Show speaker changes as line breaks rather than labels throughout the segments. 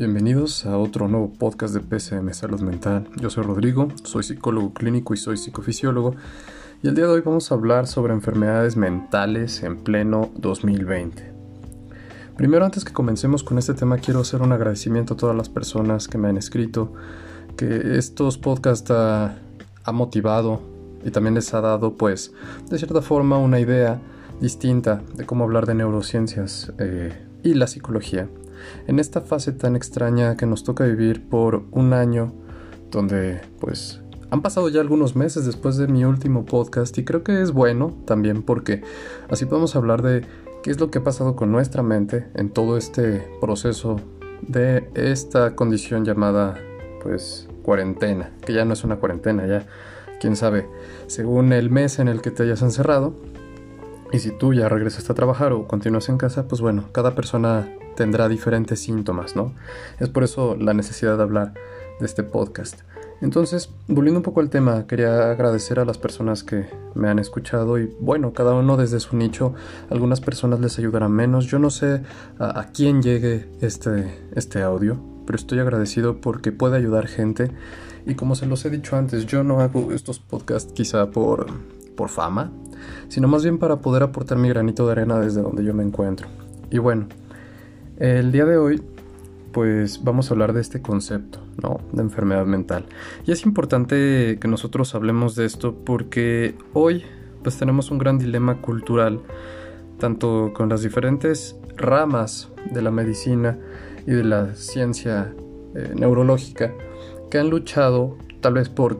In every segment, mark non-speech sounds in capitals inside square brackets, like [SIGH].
bienvenidos a otro nuevo podcast de PCM Salud Mental. Yo soy Rodrigo, soy psicólogo clínico y soy psicofisiólogo y el día de hoy vamos a hablar sobre enfermedades mentales en pleno 2020. Primero, antes que comencemos con este tema, quiero hacer un agradecimiento a todas las personas que me han escrito, que estos podcasts ha, motivado y también les ha dado, pues, de cierta forma una idea distinta de cómo hablar de neurociencias eh, y la psicología en esta fase tan extraña que nos toca vivir por un año, donde pues han pasado ya algunos meses después de mi último podcast y creo que es bueno también porque así podemos hablar de qué es lo que ha pasado con nuestra mente en todo este proceso de esta condición llamada pues cuarentena, que ya no es una cuarentena, ya quién sabe, según el mes en el que te hayas encerrado, y si tú ya regresas a trabajar o continúas en casa, pues bueno, cada persona tendrá diferentes síntomas, ¿no? Es por eso la necesidad de hablar de este podcast. Entonces, volviendo un poco al tema, quería agradecer a las personas que me han escuchado y bueno, cada uno desde su nicho, algunas personas les ayudarán menos. Yo no sé a, quién llegue este, este audio, pero estoy agradecido porque puede ayudar gente y como se los he dicho antes, yo no hago estos podcasts quizá por, por fama, sino más bien para poder aportar mi granito de arena desde donde yo me encuentro. Y bueno, el día de hoy pues vamos a hablar de este concepto, ¿no? De enfermedad mental. Y es importante que nosotros hablemos de esto porque hoy pues tenemos un gran dilema cultural, tanto con las diferentes ramas de la medicina y de la ciencia eh, neurológica, que han luchado tal vez por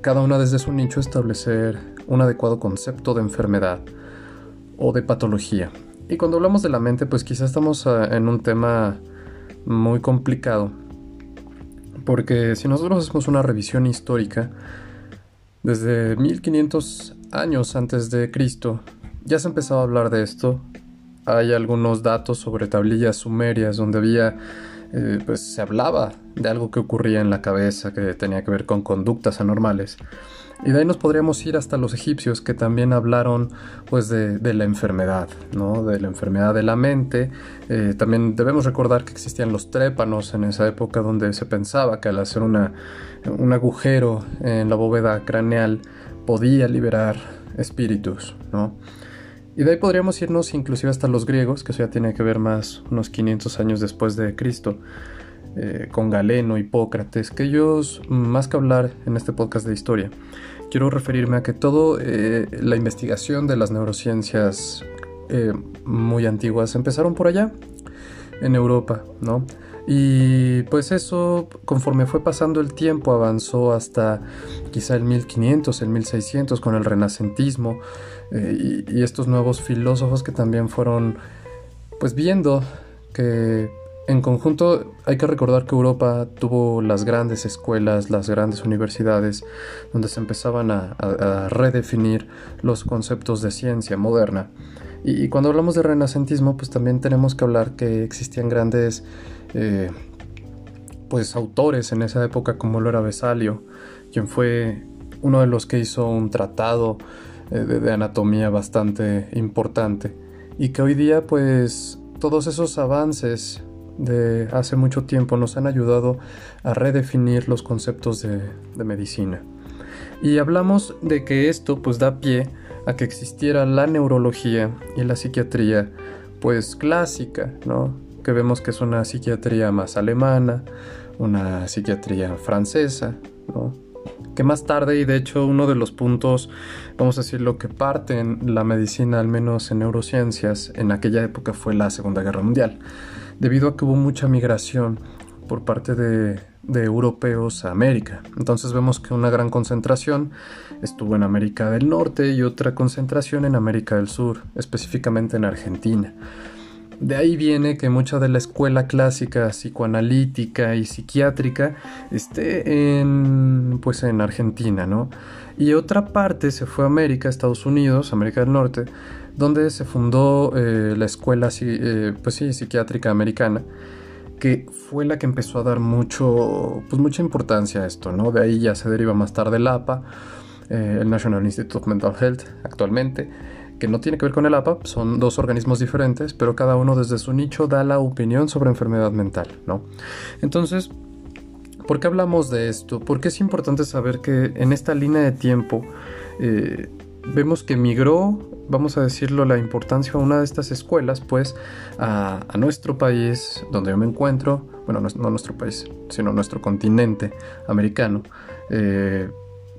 cada una desde su nicho establecer un adecuado concepto de enfermedad o de patología. Y cuando hablamos de la mente, pues quizás estamos ah, en un tema muy complicado. Porque si nosotros hacemos una revisión histórica, desde 1500 años antes de Cristo, ya se empezaba a hablar de esto. Hay algunos datos sobre tablillas sumerias donde había, eh, pues se hablaba de algo que ocurría en la cabeza que tenía que ver con conductas anormales. Y de ahí nos podríamos ir hasta los egipcios que también hablaron pues de, la enfermedad, ¿no? De la enfermedad de la mente. Eh, también debemos recordar que existían los trépanos en esa época donde se pensaba que al hacer una, un agujero en la bóveda craneal podía liberar espíritus, ¿no? Y de ahí podríamos irnos inclusive hasta los griegos, que eso ya tiene que ver más unos 500 años después de Cristo. Eh, con Galeno, Hipócrates, que ellos, más que hablar en este podcast de historia, quiero referirme a que toda eh, la investigación de las neurociencias eh, muy antiguas empezaron por allá, en Europa, ¿no? Y pues eso, conforme fue pasando el tiempo, avanzó hasta quizá el 1500, el 1600 con el renacentismo y estos nuevos filósofos que también fueron pues viendo que en conjunto, hay que recordar que Europa tuvo las grandes escuelas, las grandes universidades, donde se empezaban a, redefinir los conceptos de ciencia moderna. Y, cuando hablamos de renacentismo, pues también tenemos que hablar que existían grandes eh, pues autores en esa época, como lo era Vesalio, quien fue uno de los que hizo un tratado eh, de anatomía bastante importante. Y que hoy día, pues, todos esos avances de hace mucho tiempo nos han ayudado a redefinir los conceptos de, medicina. Y hablamos de que esto pues da pie a que existiera la neurología y la psiquiatría pues clásica, ¿no? Que vemos que es una psiquiatría más alemana, una psiquiatría francesa, ¿no? Que más tarde, y de hecho uno de los puntos, vamos a decir, lo que parte en la medicina, al menos en neurociencias, en aquella época fue la Segunda Guerra Mundial debido a que hubo mucha migración por parte de, europeos a América. Entonces vemos que una gran concentración estuvo en América del Norte y otra concentración en América del Sur, específicamente en Argentina. De ahí viene que mucha de la escuela clásica psicoanalítica y psiquiátrica esté en, pues en Argentina, ¿no? Y otra parte se fue a América, Estados Unidos, América del Norte, donde se fundó eh, la escuela eh, pues psiquiátrica americana, que fue la que empezó a dar mucho, pues mucha importancia a esto, ¿no? De ahí ya se deriva más tarde el APA, eh, el National Institute of Mental Health actualmente, que no tiene que ver con el APA, son dos organismos diferentes, pero cada uno desde su nicho da la opinión sobre enfermedad mental, ¿no? Entonces, ¿por qué hablamos de esto? Porque es importante saber que en esta línea de tiempo eh, vemos que migró, vamos a decirlo, la importancia a una de estas escuelas, pues a, nuestro país, donde yo me encuentro, bueno, no, nuestro país, sino nuestro continente americano, eh,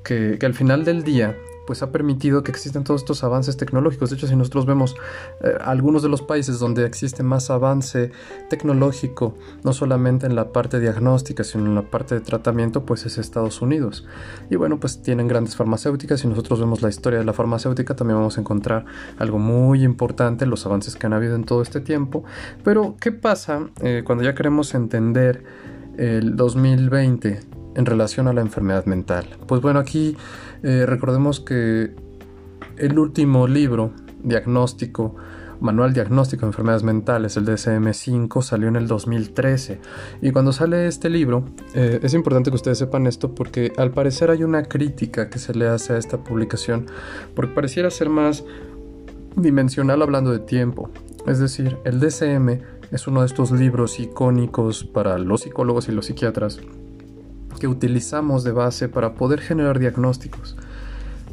que al final del día pues ha permitido que existan todos estos avances tecnológicos. De hecho, si nosotros vemos eh, algunos de los países donde existe más avance tecnológico, no solamente en la parte diagnóstica, sino en la parte de tratamiento, pues es Estados Unidos. Y bueno, pues tienen grandes farmacéuticas. Si nosotros vemos la historia de la farmacéutica, también vamos a encontrar algo muy importante, los avances que han habido en todo este tiempo. Pero, ¿qué pasa eh, cuando ya queremos entender el 2020 en relación a la enfermedad mental? Pues bueno, aquí eh, recordemos que el último libro diagnóstico, Manual Diagnóstico de Enfermedades Mentales, el DSM-5, salió en el 2013. Y cuando sale este libro, eh, es importante que ustedes sepan esto porque al parecer hay una crítica que se le hace a esta publicación, porque pareciera ser más dimensional hablando de tiempo. Es decir, el DSM es uno de estos libros icónicos para los psicólogos y los psiquiatras que utilizamos de base para poder generar diagnósticos.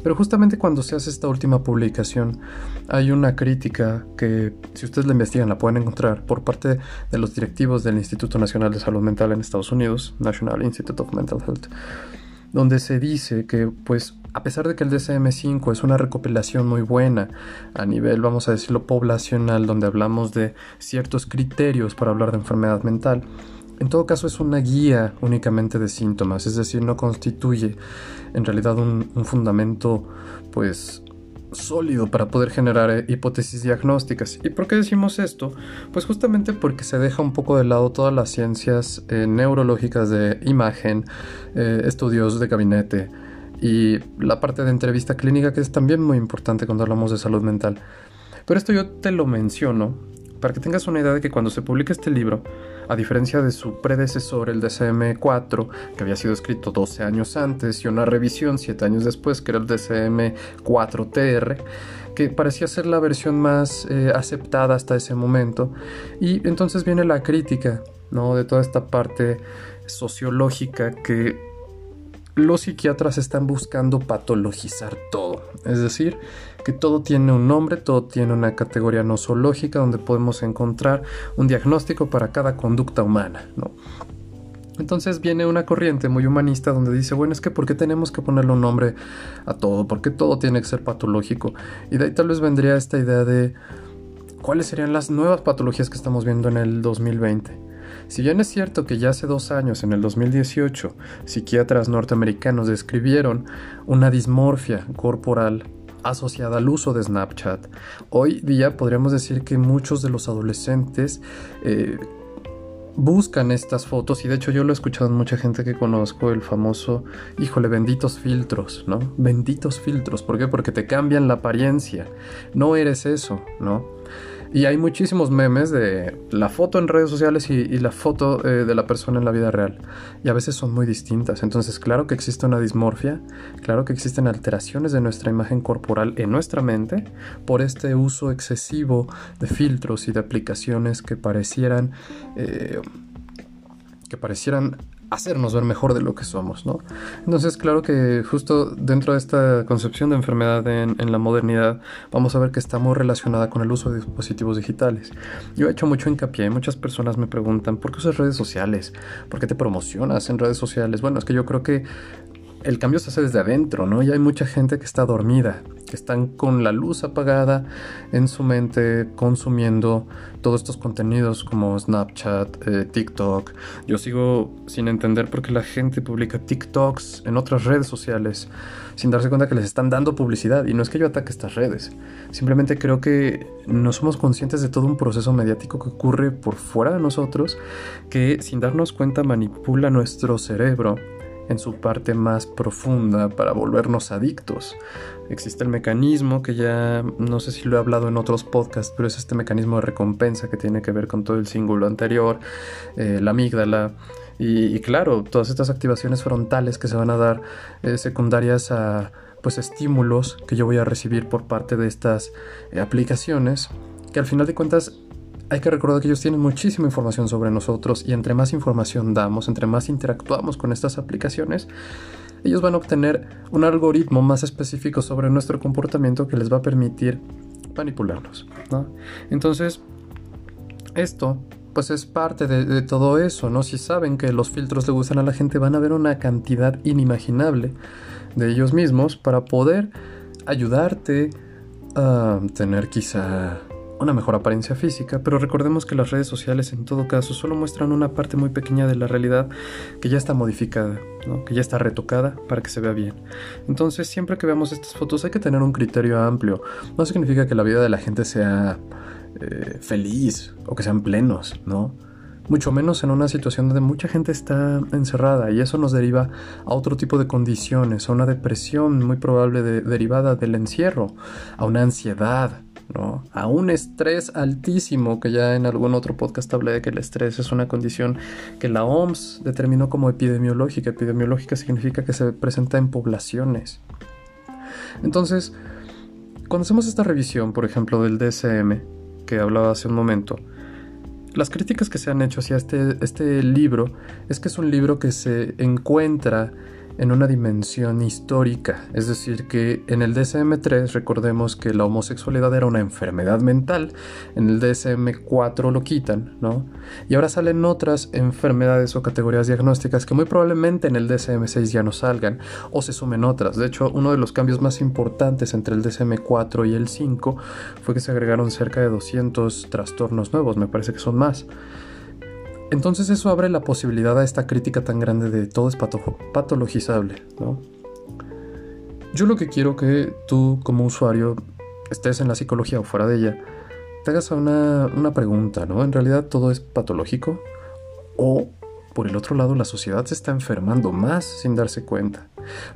Pero justamente cuando se hace esta última publicación hay una crítica que si ustedes la investigan la pueden encontrar por parte de los directivos del Instituto Nacional de Salud Mental en Estados Unidos, National Institute of Mental Health, donde se dice que pues a pesar de que el DSM-5 es una recopilación muy buena a nivel, vamos a decirlo, poblacional, donde hablamos de ciertos criterios para hablar de enfermedad mental, en todo caso es una guía únicamente de síntomas, es decir, no constituye en realidad un, fundamento pues sólido para poder generar eh, hipótesis diagnósticas. ¿Y por qué decimos esto? Pues justamente porque se deja un poco de lado todas las ciencias eh, neurológicas de imagen, eh, estudios de gabinete y la parte de entrevista clínica que es también muy importante cuando hablamos de salud mental. Pero esto yo te lo menciono para que tengas una idea de que cuando se publica este libro, a diferencia de su predecesor, el DCM-4, que había sido escrito 12 años antes, y una revisión 7 años después, que era el DCM-4TR, que parecía ser la versión más eh, aceptada hasta ese momento, y entonces viene la crítica, ¿no? De toda esta parte sociológica que los psiquiatras están buscando patologizar todo, es decir, que todo tiene un nombre, todo tiene una categoría nosológica donde podemos encontrar un diagnóstico para cada conducta humana, ¿no? Entonces viene una corriente muy humanista donde dice, bueno, es que ¿por qué tenemos que ponerle un nombre a todo? ¿Por qué todo tiene que ser patológico? Y de ahí tal vez vendría esta idea de cuáles serían las nuevas patologías que estamos viendo en el 2020. Si bien es cierto que ya hace dos años, en el 2018, psiquiatras norteamericanos describieron una dismorfia corporal asociada al uso de Snapchat, hoy día podríamos decir que muchos de los adolescentes eh, buscan estas fotos y de hecho yo lo he escuchado en mucha gente que conozco, el famoso, híjole, benditos filtros, ¿no? Benditos filtros, ¿por qué? Porque te cambian la apariencia, no eres eso, ¿no? Y hay muchísimos memes de la foto en redes sociales y, la foto eh, de la persona en la vida real. Y a veces son muy distintas. Entonces, claro que existe una dismorfia, claro que existen alteraciones de nuestra imagen corporal en nuestra mente por este uso excesivo de filtros y de aplicaciones que parecieran... Eh, que parecieran hacernos ver mejor de lo que somos, ¿no? Entonces, claro que justo dentro de esta concepción de enfermedad en, la modernidad, vamos a ver que está muy relacionada con el uso de dispositivos digitales. Yo he hecho mucho hincapié, muchas personas me preguntan, ¿por qué usas redes sociales? ¿Por qué te promocionas en redes sociales? Bueno, es que yo creo que el cambio se hace desde adentro, ¿no? Y hay mucha gente que está dormida, que están con la luz apagada en su mente, consumiendo todos estos contenidos como Snapchat, eh, TikTok. Yo sigo sin entender por qué la gente publica TikToks en otras redes sociales sin darse cuenta que les están dando publicidad. Y no es que yo ataque estas redes, simplemente creo que no somos conscientes de todo un proceso mediático que ocurre por fuera de nosotros, que sin darnos cuenta manipula nuestro cerebro en su parte más profunda para volvernos adictos. Existe el mecanismo que ya no sé si lo he hablado en otros podcasts, pero es este mecanismo de recompensa que tiene que ver con todo el símbolo anterior, eh, la amígdala. Y, claro, todas estas activaciones frontales que se van a dar eh, secundarias a pues estímulos que yo voy a recibir por parte de estas eh, aplicaciones que al final de cuentas hay que recordar que ellos tienen muchísima información sobre nosotros y entre más información damos, entre más interactuamos con estas aplicaciones, ellos van a obtener un algoritmo más específico sobre nuestro comportamiento que les va a permitir manipularnos. Entonces, esto pues es parte de, todo eso, ¿no? Si saben que los filtros le gustan a la gente, van a ver una cantidad inimaginable de ellos mismos para poder ayudarte a tener quizá una mejor apariencia física, pero recordemos que las redes sociales en todo caso solo muestran una parte muy pequeña de la realidad que ya está modificada, que ya está retocada para que se vea bien. Entonces siempre que veamos estas fotos hay que tener un criterio amplio. No significa que la vida de la gente sea eh, feliz o que sean plenos, ¿no? mucho menos en una situación donde mucha gente está encerrada y eso nos deriva a otro tipo de condiciones, a una depresión muy probable derivada del encierro, a una ansiedad, a un estrés altísimo, que ya en algún otro podcast hablé de que el estrés es una condición que la OMS determinó como epidemiológica. Epidemiológica significa que se presenta en poblaciones. Entonces, cuando hacemos esta revisión, por ejemplo, del DSM, que hablaba hace un momento, las críticas que se han hecho hacia este, este libro es que es un libro que se encuentra en una dimensión histórica, es decir, que en el DSM-3 recordemos que la homosexualidad era una enfermedad mental, en el DSM-4 lo quitan, ¿no? Y ahora salen otras enfermedades o categorías diagnósticas que muy probablemente en el DSM-6 ya no salgan o se sumen otras. De hecho, uno de los cambios más importantes entre el DSM-4 y el 5 fue que se agregaron cerca de 200 trastornos nuevos, me parece que son más. Entonces eso abre la posibilidad a esta crítica tan grande de todo es patologizable, ¿no? Yo lo que quiero que tú como usuario estés en la psicología o fuera de ella, te hagas una, una pregunta, ¿no? ¿En realidad todo es patológico? ¿O por el otro lado, la sociedad se está enfermando más sin darse cuenta,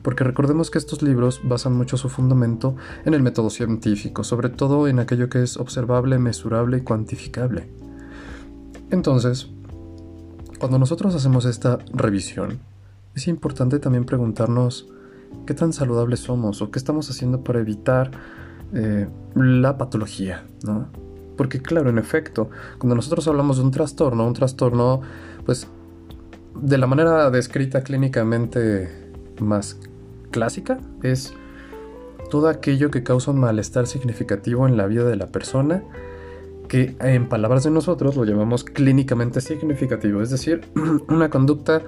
porque recordemos que estos libros basan mucho su fundamento en el método científico, sobre todo en aquello que es observable, mesurable y cuantificable. Entonces, cuando nosotros hacemos esta revisión, es importante también preguntarnos qué tan saludables somos o qué estamos haciendo para evitar eh, la patología, ¿no? Porque claro, en efecto, cuando nosotros hablamos de un trastorno, un trastorno, pues, de la manera descrita clínicamente más clásica, es todo aquello que causa un malestar significativo en la vida de la persona que en palabras de nosotros lo llamamos clínicamente significativo, es decir, [CLEARS THROAT] una conducta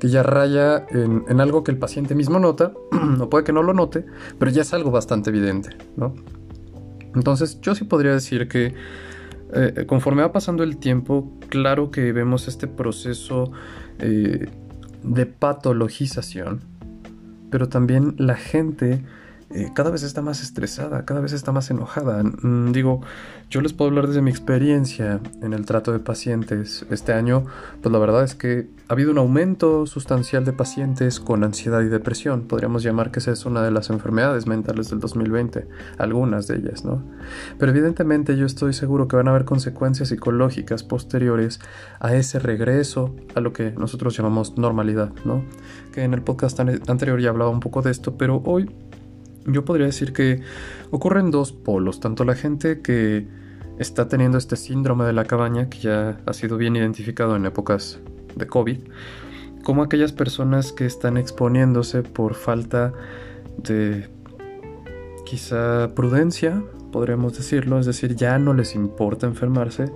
que ya raya en, algo que el paciente mismo nota, [CLEARS THROAT] no puede que no lo note, pero ya es algo bastante evidente, ¿no? Entonces yo sí podría decir que eh, conforme va pasando el tiempo, claro que vemos este proceso eh, de patologización, pero también la gente eh, cada vez está más estresada, cada vez está más enojada. Mm, digo, yo les puedo hablar desde mi experiencia en el trato de pacientes. Este año, pues la verdad es que ha habido un aumento sustancial de pacientes con ansiedad y depresión. Podríamos llamar que esa es una de las enfermedades mentales del 2020, algunas de ellas, ¿no? Pero evidentemente yo estoy seguro que van a haber consecuencias psicológicas posteriores a ese regreso a lo que nosotros llamamos normalidad, ¿no? Que en el podcast anterior ya hablaba un poco de esto, pero hoy yo podría decir que ocurren dos polos, tanto la gente que está teniendo este síndrome de la cabaña, que ya ha sido bien identificado en épocas de COVID, como aquellas personas que están exponiéndose por falta de quizá prudencia, podríamos decirlo, es decir, ya no les importa enfermarse,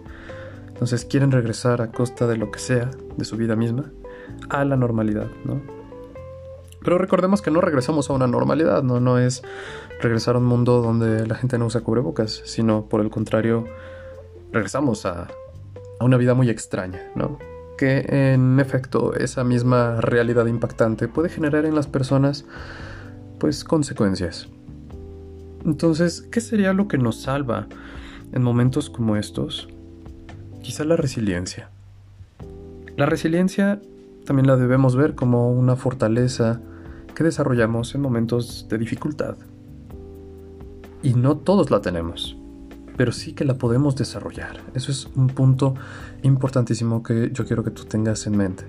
entonces quieren regresar a costa de lo que sea, de su vida misma, a la normalidad, ¿no? Pero recordemos que no regresamos a una normalidad, ¿no? No es regresar a un mundo donde la gente no usa cubrebocas, sino por el contrario, regresamos a, a una vida muy extraña, ¿no? Que en efecto esa misma realidad impactante puede generar en las personas, pues, consecuencias. Entonces, ¿qué sería lo que nos salva en momentos como estos? Quizá la resiliencia. La resiliencia también la debemos ver como una fortaleza que desarrollamos en momentos de dificultad. Y no todos la tenemos, pero sí que la podemos desarrollar. Eso es un punto importantísimo que yo quiero que tú tengas en mente.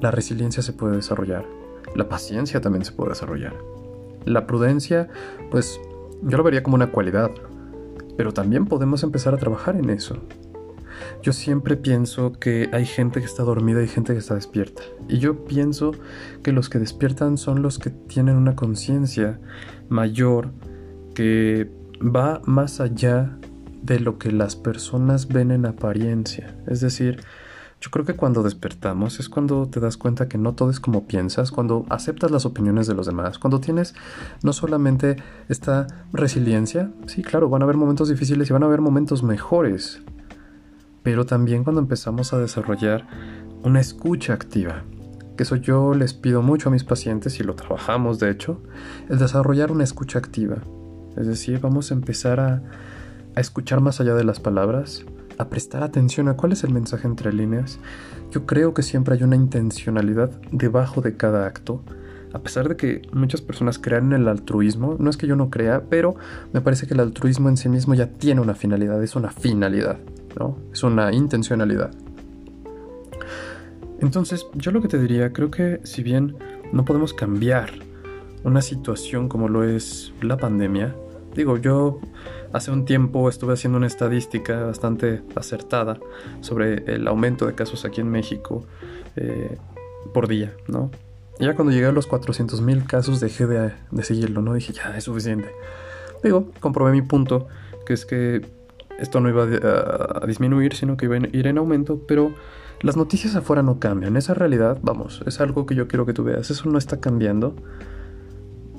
La resiliencia se puede desarrollar, la paciencia también se puede desarrollar. La prudencia, pues yo lo vería como una cualidad, pero también podemos empezar a trabajar en eso. Yo siempre pienso que hay gente que está dormida y gente que está despierta. Y yo pienso que los que despiertan son los que tienen una conciencia mayor que va más allá de lo que las personas ven en apariencia. Es decir, yo creo que cuando despertamos es cuando te das cuenta que no todo es como piensas, cuando aceptas las opiniones de los demás, cuando tienes no solamente esta resiliencia, sí, claro, van a haber momentos difíciles y van a haber momentos mejores, pero también cuando empezamos a desarrollar una escucha activa, que eso yo les pido mucho a mis pacientes y lo trabajamos de hecho, el desarrollar una escucha activa. Es decir, vamos a empezar a, a escuchar más allá de las palabras, a prestar atención a cuál es el mensaje entre líneas, yo creo que siempre hay una intencionalidad debajo de cada acto. A pesar de que muchas personas crean en el altruismo, no es que yo no crea, pero me parece que el altruismo en sí mismo ya tiene una finalidad, es una finalidad, Es una intencionalidad. Entonces, yo lo que te diría, creo que si bien no podemos cambiar una situación como lo es la pandemia, digo, yo Hace un tiempo estuve haciendo una estadística bastante acertada sobre el aumento de casos aquí en México eh, por día, ¿no? Y ya cuando llegué a los 400.000 casos dejé de, seguirlo, ¿no? Dije, ya, es suficiente. Digo, comprobé mi punto, que es que esto no iba a, disminuir, sino que iba a ir en aumento, pero las noticias afuera no cambian. Esa realidad, vamos, es algo que yo quiero que tú veas. Eso no está cambiando.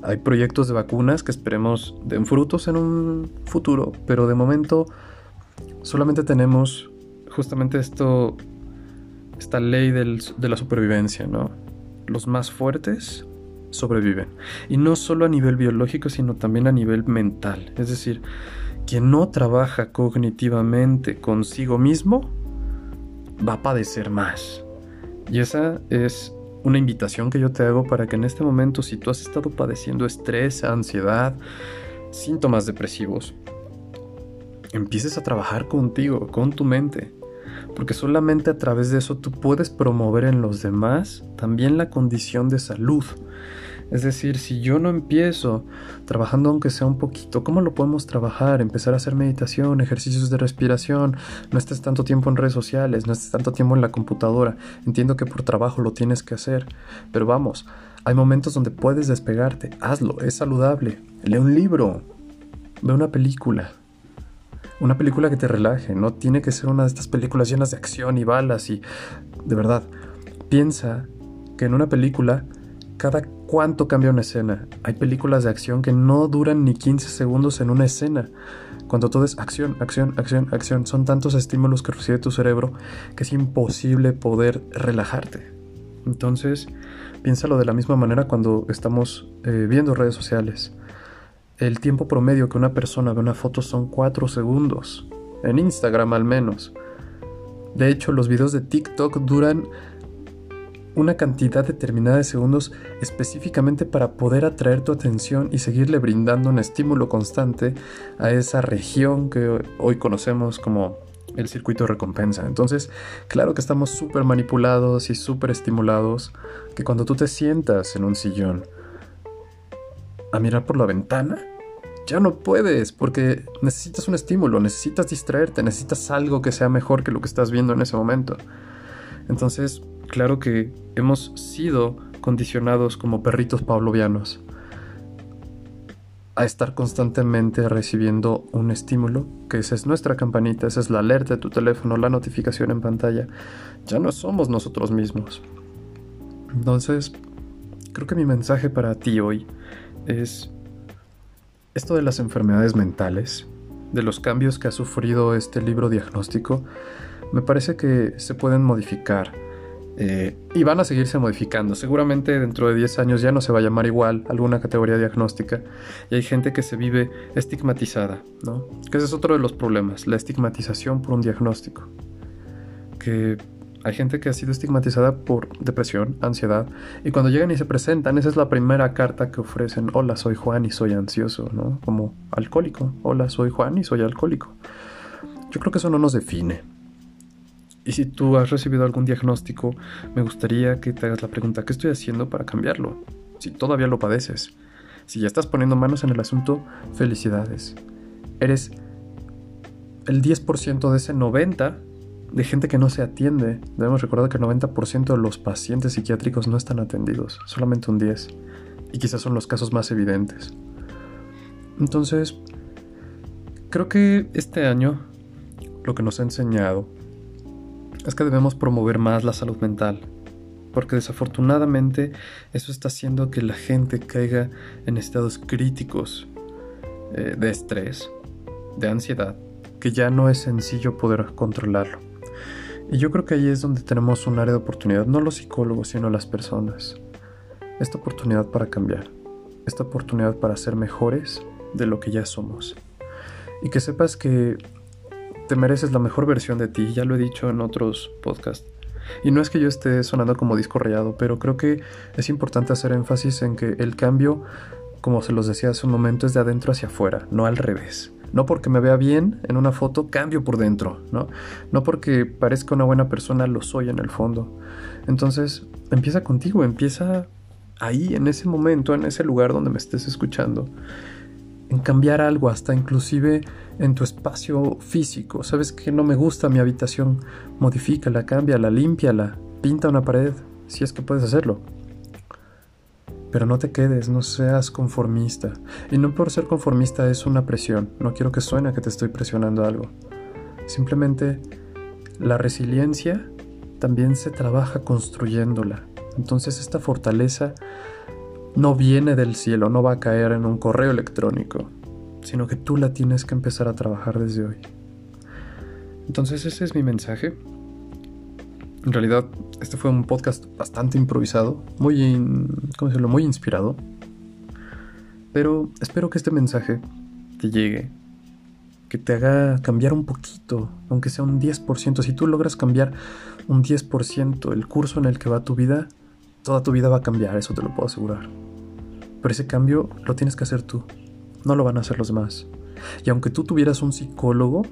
Hay proyectos de vacunas que esperemos den frutos en un futuro, pero de momento solamente tenemos justamente esto, esta ley de la supervivencia, ¿no? Los más fuertes sobreviven. Y no solo a nivel biológico, sino también a nivel mental. Es decir, quien no trabaja cognitivamente consigo mismo va a padecer más. Y esa es una invitación que yo te hago para que en este momento, si tú has estado padeciendo estrés, ansiedad, síntomas depresivos, empieces a trabajar contigo, con tu mente. Porque solamente a través de eso tú puedes promover en los demás también la condición de salud. Es decir, si yo no empiezo trabajando aunque sea un poquito, ¿cómo lo podemos trabajar? Empezar a hacer meditación, ejercicios de respiración, no estés tanto tiempo en redes sociales, no estés tanto tiempo en la computadora. Entiendo que por trabajo lo tienes que hacer, pero vamos, hay momentos donde puedes despegarte, hazlo, es saludable. Lee un libro, ve una película. Una película que te relaje, no tiene que ser una de estas películas llenas de acción y balas y... De verdad, piensa que en una película cada cuánto cambia una escena. Hay películas de acción que no duran ni 15 segundos en una escena. Cuando todo es acción, acción, acción, acción, son tantos estímulos que recibe tu cerebro que es imposible poder relajarte. Entonces, piénsalo de la misma manera cuando estamos eh, viendo redes sociales. El tiempo promedio que una persona ve una foto son 4 segundos. En Instagram al menos. De hecho, los videos de TikTok duran una cantidad determinada de segundos específicamente para poder atraer tu atención y seguirle brindando un estímulo constante a esa región que hoy conocemos como el circuito de recompensa. Entonces, claro que estamos súper manipulados y súper estimulados, que cuando tú te sientas en un sillón a mirar por la ventana, ya no puedes porque necesitas un estímulo, necesitas distraerte, necesitas algo que sea mejor que lo que estás viendo en ese momento. Entonces, claro que hemos sido condicionados como perritos pavlovianos a estar constantemente recibiendo un estímulo, que esa es nuestra campanita, esa es la alerta de tu teléfono, la notificación en pantalla. Ya no somos nosotros mismos. Entonces, creo que mi mensaje para ti hoy es esto de las enfermedades mentales, de los cambios que ha sufrido este libro diagnóstico, me parece que se pueden modificar eh, y van a seguirse modificando. Seguramente dentro de 10 años ya no se va a llamar igual alguna categoría diagnóstica. Y hay gente que se vive estigmatizada, ¿no? Que ese es otro de los problemas, la estigmatización por un diagnóstico. Que hay gente que ha sido estigmatizada por depresión, ansiedad, y cuando llegan y se presentan, esa es la primera carta que ofrecen. Hola, soy Juan y soy ansioso, ¿no? Como alcohólico. Hola, soy Juan y soy alcohólico. Yo creo que eso no nos define. Y si tú has recibido algún diagnóstico, me gustaría que te hagas la pregunta, ¿qué estoy haciendo para cambiarlo? Si todavía lo padeces. Si ya estás poniendo manos en el asunto, felicidades. Eres el 10% de ese 90% de gente que no se atiende. Debemos recordar que el 90% de los pacientes psiquiátricos no están atendidos, solamente un 10%. Y quizás son los casos más evidentes. Entonces, creo que este año lo que nos ha enseñado es que debemos promover más la salud mental, porque desafortunadamente eso está haciendo que la gente caiga en estados críticos eh, de estrés, de ansiedad, que ya no es sencillo poder controlarlo. Y yo creo que ahí es donde tenemos un área de oportunidad, no los psicólogos, sino las personas. Esta oportunidad para cambiar, esta oportunidad para ser mejores de lo que ya somos. Y que sepas que te mereces la mejor versión de ti, ya lo he dicho en otros podcasts. Y no es que yo esté sonando como disco rayado, pero creo que es importante hacer énfasis en que el cambio, como se los decía hace un momento, es de adentro hacia afuera, no al revés. No porque me vea bien en una foto, cambio por dentro, ¿no? No porque parezca una buena persona, lo soy en el fondo. Entonces, empieza contigo, empieza ahí, en ese momento, en ese lugar donde me estés escuchando. En cambiar algo, hasta inclusive en tu espacio físico. ¿Sabes que no me gusta mi habitación? Modifícala, cámbiala, límpiala, pinta una pared, si es que puedes hacerlo. Pero no te quedes, no seas conformista. Y no por ser conformista es una presión. No quiero que suene que te estoy presionando algo. Simplemente la resiliencia también se trabaja construyéndola. Entonces esta fortaleza no viene del cielo, no va a caer en un correo electrónico, sino que tú la tienes que empezar a trabajar desde hoy. Entonces ese es mi mensaje. En realidad, este fue un podcast bastante improvisado, muy, ¿cómo decirlo? muy inspirado. Pero espero que este mensaje te llegue, que te haga cambiar un poquito, aunque sea un 10%. Si tú logras cambiar un 10% el curso en el que va tu vida, toda tu vida va a cambiar, eso te lo puedo asegurar. Pero ese cambio lo tienes que hacer tú, no lo van a hacer los demás. Y aunque tú tuvieras un psicólogo,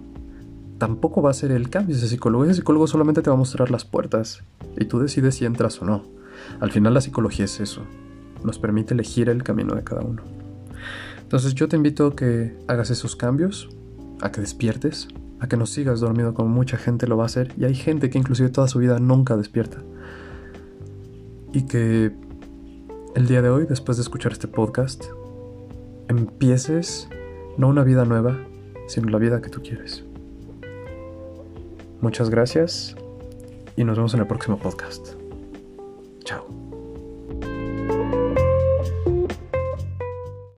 tampoco va a ser el cambio ese psicólogo. Ese psicólogo solamente te va a mostrar las puertas y tú decides si entras o no. Al final la psicología es eso. Nos permite elegir el camino de cada uno. Entonces yo te invito a que hagas esos cambios, a que despiertes, a que no sigas dormido como mucha gente lo va a hacer. Y hay gente que inclusive toda su vida nunca despierta. Y que el día de hoy, después de escuchar este podcast, empieces no una vida nueva, sino la vida que tú quieres. Muchas gracias y nos vemos en el próximo podcast. Chao.